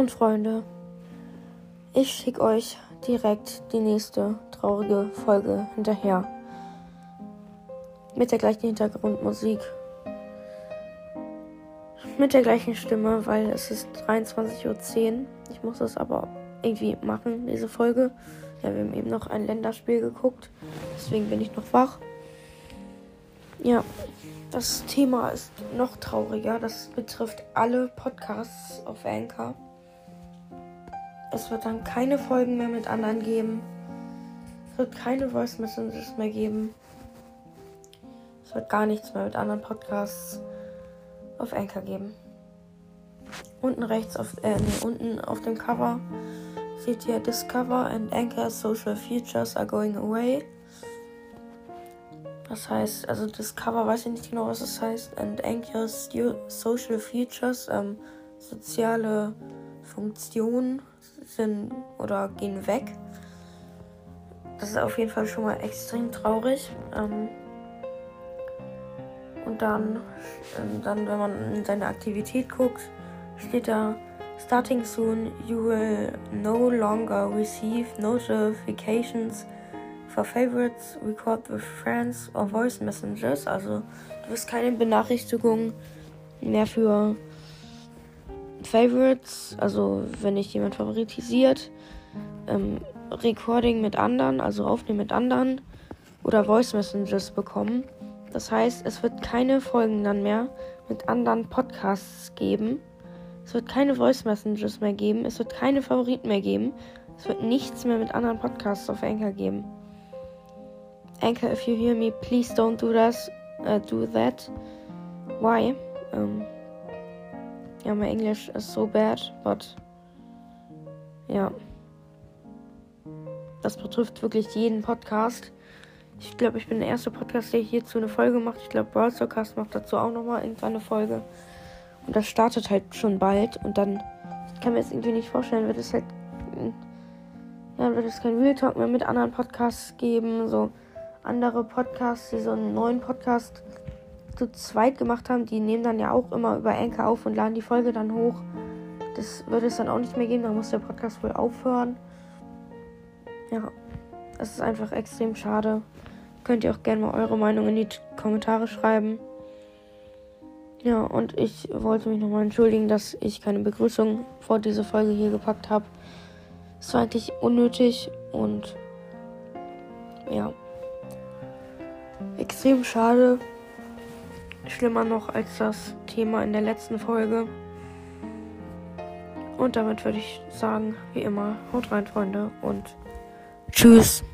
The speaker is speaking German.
und Freunde, ich schicke euch direkt die nächste traurige Folge hinterher. Mit der gleichen Hintergrundmusik. Mit der gleichen Stimme, weil es ist 23.10 Uhr. Ich muss das aber irgendwie machen, diese Folge. Ja, wir haben eben noch ein Länderspiel geguckt. Deswegen bin ich noch wach. Ja, das Thema ist noch trauriger. Das betrifft alle Podcasts auf Anchor. Es wird dann keine Folgen mehr mit anderen geben. Es wird keine Voice Messages mehr geben. Es wird gar nichts mehr mit anderen Podcasts auf Anchor geben. Unten rechts auf, äh, nee, unten auf dem Cover seht ihr Discover and Anchor Social Features are going away. Das heißt, also Discover weiß ich nicht genau, was das heißt. And Anchor Social Features, ähm, soziale Funktionen sind oder gehen weg. Das ist auf jeden Fall schon mal extrem traurig. Ähm, und dann, ähm, dann, wenn man in seine Aktivität guckt, steht da Starting soon, you will no longer receive notifications for favorites, record with friends or voice messages. Also du wirst keine Benachrichtigungen mehr für Favorites, also wenn dich jemand favoritisiert, ähm, Recording mit anderen, also Aufnehmen mit anderen oder Voice Messages bekommen. Das heißt, es wird keine Folgen dann mehr mit anderen Podcasts geben. Es wird keine Voice Messages mehr geben. Es wird keine Favoriten mehr geben. Es wird nichts mehr mit anderen Podcasts auf Anchor geben. Anchor, if you hear me, please don't do this. Uh, do that. Why? Um, yeah, my English is so bad, but ja. Das betrifft wirklich jeden Podcast. Ich glaube, ich bin der erste Podcast, der hierzu eine Folge macht. Ich glaube, Broadcast macht dazu auch nochmal irgendwann eine Folge. Und das startet halt schon bald. Und dann, ich kann mir jetzt irgendwie nicht vorstellen, wird es halt, ja, wird es kein Real Talk mehr mit anderen Podcasts geben. So andere Podcasts, die so einen neuen Podcast zu zweit gemacht haben, die nehmen dann ja auch immer über Anchor auf und laden die Folge dann hoch. Das würde es dann auch nicht mehr geben, dann muss der Podcast wohl aufhören. Ja, das ist einfach extrem schade. Könnt ihr auch gerne mal eure Meinung in die Kommentare schreiben. Ja, und ich wollte mich nochmal entschuldigen, dass ich keine Begrüßung vor diese Folge hier gepackt habe. Es war eigentlich unnötig und ja, extrem schade. Schlimmer noch als das Thema in der letzten Folge. Und damit würde ich sagen, wie immer, haut rein, Freunde, und tschüss.